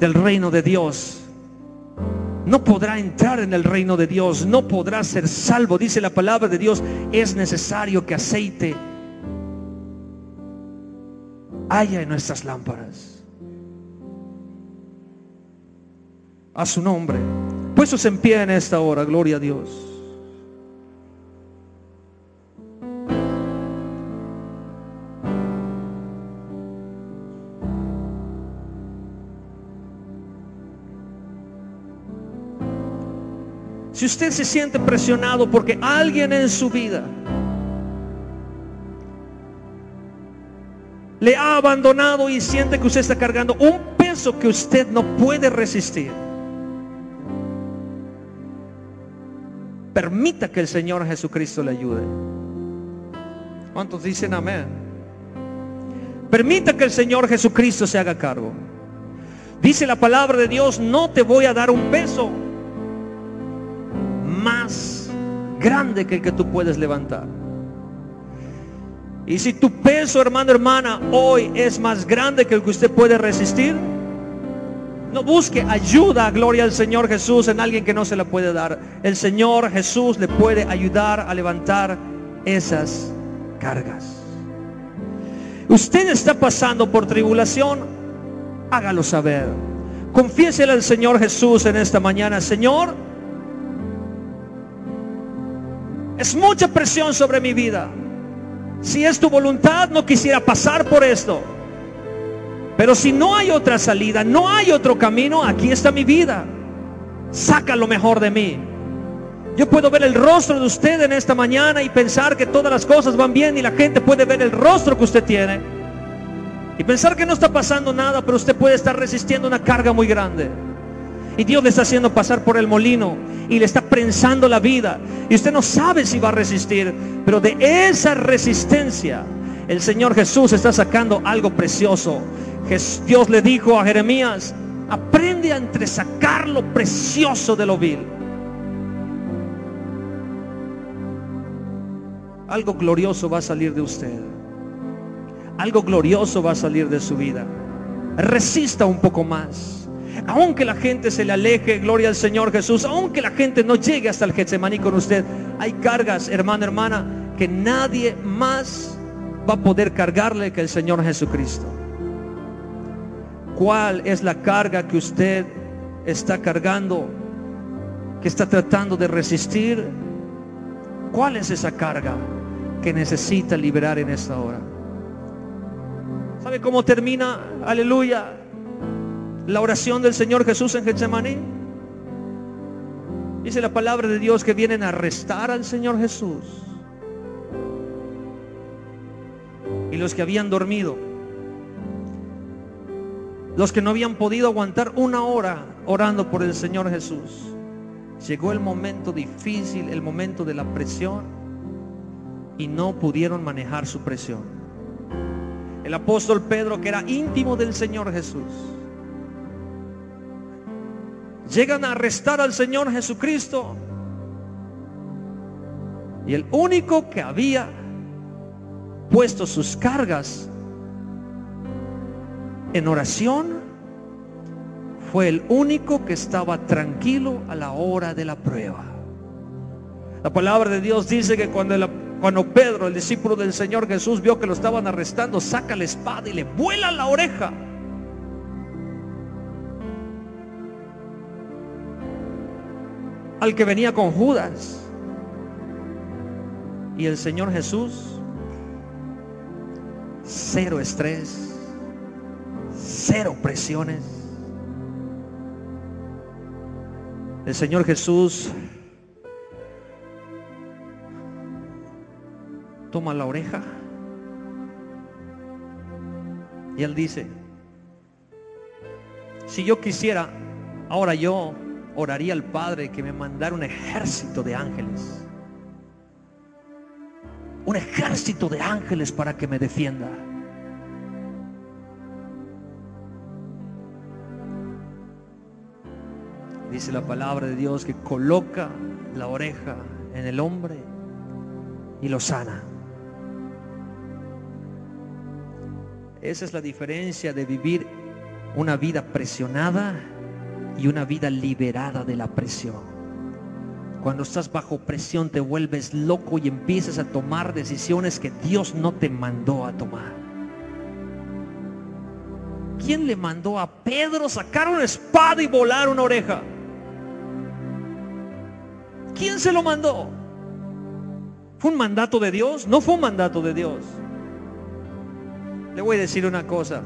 del reino de Dios no podrá entrar en el reino de Dios, no podrá ser salvo. Dice la palabra de Dios, es necesario que aceite haya en nuestras lámparas. A su nombre. Puestos en pie en esta hora, gloria a Dios. Si usted se siente presionado porque alguien en su vida le ha abandonado y siente que usted está cargando un peso que usted no puede resistir, permita que el Señor Jesucristo le ayude. ¿Cuántos dicen amén? Permita que el Señor Jesucristo se haga cargo. Dice la palabra de Dios, no te voy a dar un peso más grande que el que tú puedes levantar. Y si tu peso, hermano, hermana, hoy es más grande que el que usted puede resistir, no busque ayuda, gloria al Señor Jesús, en alguien que no se la puede dar. El Señor Jesús le puede ayudar a levantar esas cargas. Usted está pasando por tribulación, hágalo saber. Confiésele al Señor Jesús en esta mañana, Señor, Es mucha presión sobre mi vida. Si es tu voluntad, no quisiera pasar por esto. Pero si no hay otra salida, no hay otro camino, aquí está mi vida. Saca lo mejor de mí. Yo puedo ver el rostro de usted en esta mañana y pensar que todas las cosas van bien y la gente puede ver el rostro que usted tiene. Y pensar que no está pasando nada, pero usted puede estar resistiendo una carga muy grande. Y Dios le está haciendo pasar por el molino y le está prensando la vida. Y usted no sabe si va a resistir, pero de esa resistencia el Señor Jesús está sacando algo precioso. Dios le dijo a Jeremías, aprende a entresacar lo precioso de lo vil. Algo glorioso va a salir de usted. Algo glorioso va a salir de su vida. Resista un poco más aunque la gente se le aleje, gloria al Señor Jesús, aunque la gente no llegue hasta el Getsemaní con usted, hay cargas, hermano, hermana, que nadie más va a poder cargarle que el Señor Jesucristo. ¿Cuál es la carga que usted está cargando, que está tratando de resistir? ¿Cuál es esa carga que necesita liberar en esta hora? ¿Sabe cómo termina? Aleluya la oración del Señor Jesús en Getsemaní? Dice la palabra de Dios que vienen a arrestar al Señor Jesús. Y los que habían dormido, los que no habían podido aguantar una hora orando por el Señor Jesús. Llegó el momento difícil, el momento de la presión y no pudieron manejar su presión. El apóstol Pedro, que era íntimo del Señor Jesús, llegan a arrestar al Señor Jesucristo. Y el único que había puesto sus cargas en oración fue el único que estaba tranquilo a la hora de la prueba. La palabra de Dios dice que cuando, cuando Pedro, el discípulo del Señor Jesús, vio que lo estaban arrestando, saca la espada y le vuela la oreja. Al que venía con Judas. Y el Señor Jesús, cero estrés, cero presiones. El Señor Jesús toma la oreja y él dice, si yo quisiera, ahora yo oraría al Padre que me mandara un ejército de ángeles. Un ejército de ángeles para que me defienda. Dice la palabra de Dios que coloca la oreja en el hombre y lo sana. Esa es la diferencia de vivir una vida presionada y una vida liberada de la presión. Cuando estás bajo presión te vuelves loco y empiezas a tomar decisiones que Dios no te mandó a tomar. ¿Quién le mandó a Pedro sacar una espada y volar una oreja? ¿Quién se lo mandó? ¿Fue un mandato de Dios? No fue un mandato de Dios. Le voy a decir una cosa.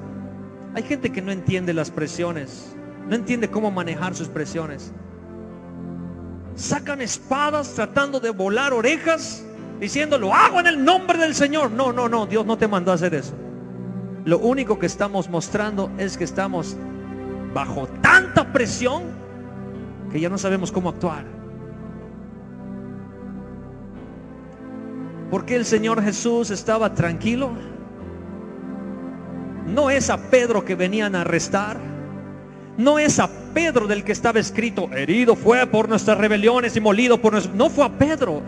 Hay gente que no entiende las presiones. No entiende cómo manejar sus presiones. Sacan espadas tratando de volar orejas, diciendo, lo hago en el nombre del Señor. No, no, no, Dios no te mandó a hacer eso. Lo único que estamos mostrando es que estamos bajo tanta presión que ya no sabemos cómo actuar. Porque el Señor Jesús estaba tranquilo? No es a Pedro que venían a arrestar no es a Pedro del que estaba escrito, herido fue por nuestras rebeliones y molido por nuestros... No fue a Pedro.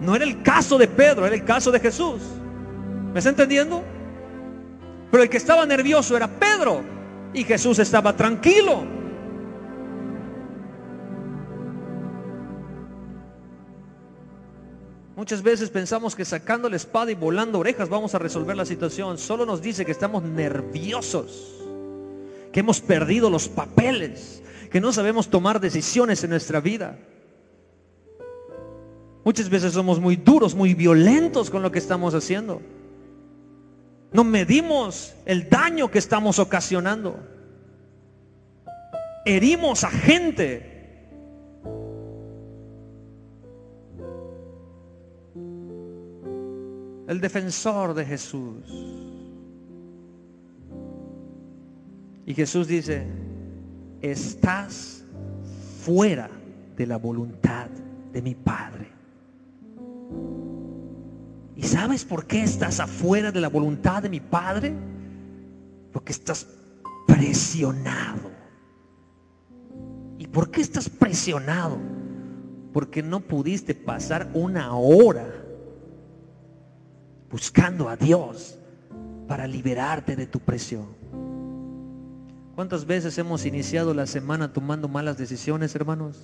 No era el caso de Pedro, era el caso de Jesús. ¿Me está entendiendo? Pero el que estaba nervioso era Pedro y Jesús estaba tranquilo. Muchas veces pensamos que sacando la espada y volando orejas vamos a resolver la situación. Solo nos dice que estamos nerviosos que hemos perdido los papeles, que no sabemos tomar decisiones en nuestra vida. Muchas veces somos muy duros, muy violentos con lo que estamos haciendo. No medimos el daño que estamos ocasionando. Herimos a gente. El defensor de Jesús Y Jesús dice, estás fuera de la voluntad de mi Padre. ¿Y sabes por qué estás afuera de la voluntad de mi Padre? Porque estás presionado. ¿Y por qué estás presionado? Porque no pudiste pasar una hora buscando a Dios para liberarte de tu presión. ¿Cuántas veces hemos iniciado la semana tomando malas decisiones, hermanos?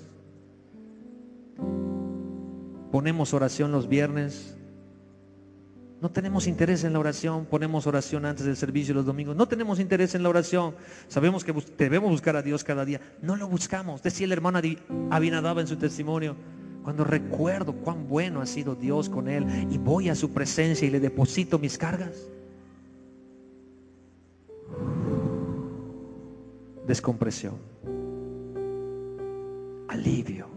Ponemos oración los viernes. No tenemos interés en la oración. Ponemos oración antes del servicio los domingos. No tenemos interés en la oración. Sabemos que debemos buscar a Dios cada día. No lo buscamos. Decía el hermano Abinadaba en su testimonio. Cuando recuerdo cuán bueno ha sido Dios con él y voy a su presencia y le deposito mis cargas. Descompresión, alivio,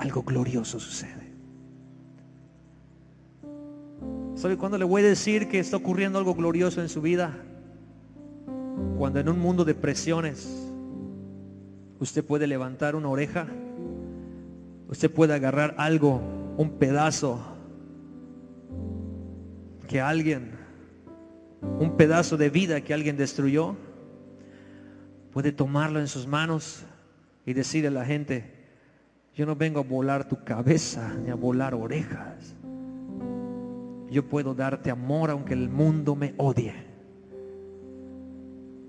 algo glorioso sucede. ¿Sabe cuándo le voy a decir que está ocurriendo algo glorioso en su vida? Cuando en un mundo de presiones usted puede levantar una oreja, usted puede agarrar algo, un pedazo que alguien, un pedazo de vida que alguien destruyó, puede tomarlo en sus manos y decirle a la gente, yo no vengo a volar tu cabeza ni a volar orejas. Yo puedo darte amor aunque el mundo me odie.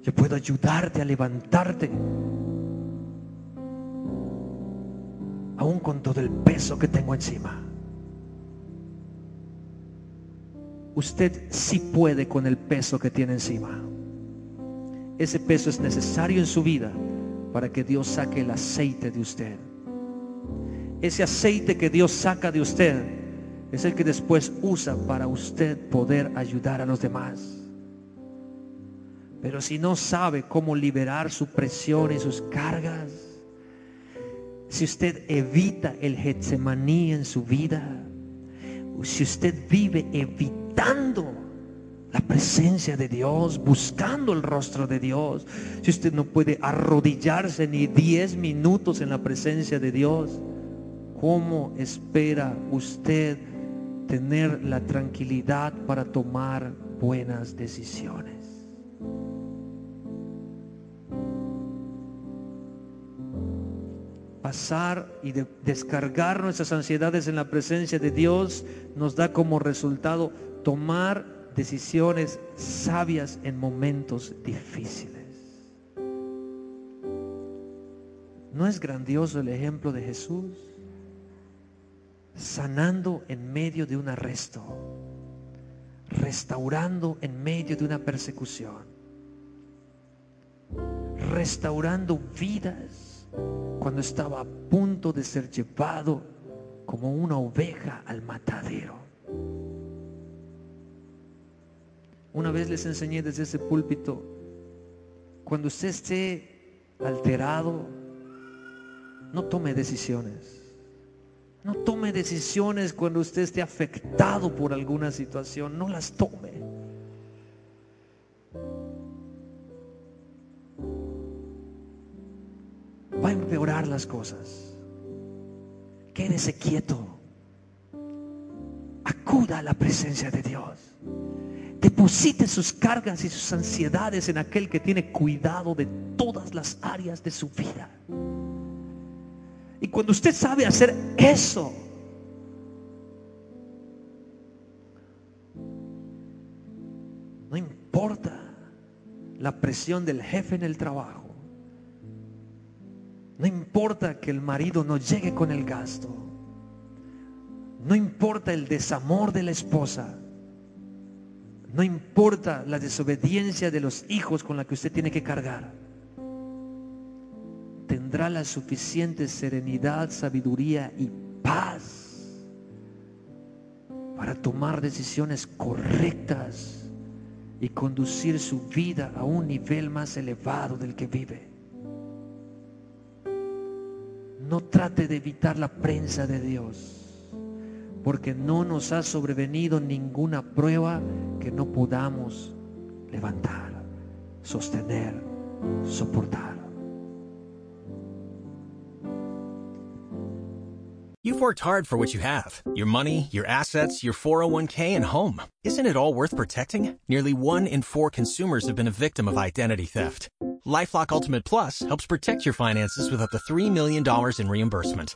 Yo puedo ayudarte a levantarte. Aún con todo el peso que tengo encima. Usted sí puede con el peso que tiene encima. Ese peso es necesario en su vida para que Dios saque el aceite de usted. Ese aceite que Dios saca de usted es el que después usa para usted poder ayudar a los demás. Pero si no sabe cómo liberar su presión y sus cargas, si usted evita el Getsemaní en su vida, si usted vive evitando la presencia de Dios, buscando el rostro de Dios. Si usted no puede arrodillarse ni 10 minutos en la presencia de Dios, ¿cómo espera usted tener la tranquilidad para tomar buenas decisiones? Pasar y descargar nuestras ansiedades en la presencia de Dios nos da como resultado tomar decisiones sabias en momentos difíciles. ¿No es grandioso el ejemplo de Jesús? Sanando en medio de un arresto, restaurando en medio de una persecución, restaurando vidas cuando estaba a punto de ser llevado como una oveja al matadero. Una vez les enseñé desde ese púlpito, cuando usted esté alterado, no tome decisiones. No tome decisiones cuando usted esté afectado por alguna situación, no las tome. Va a empeorar las cosas. Quédese quieto. Acuda a la presencia de Dios. Deposite sus cargas y sus ansiedades en aquel que tiene cuidado de todas las áreas de su vida. Y cuando usted sabe hacer eso, no importa la presión del jefe en el trabajo. No importa que el marido no llegue con el gasto. No importa el desamor de la esposa. No importa la desobediencia de los hijos con la que usted tiene que cargar. Tendrá la suficiente serenidad, sabiduría y paz para tomar decisiones correctas y conducir su vida a un nivel más elevado del que vive. No trate de evitar la prensa de Dios porque no nos ha sobrevenido ninguna prueba que no podamos levantar, sostener, soportar. You've worked hard for what you have your money, your assets, your 401k, and home. Isn't it all worth protecting? Nearly one in four consumers have been a victim of identity theft. Lifelock Ultimate Plus helps protect your finances with up to $3 million in reimbursement.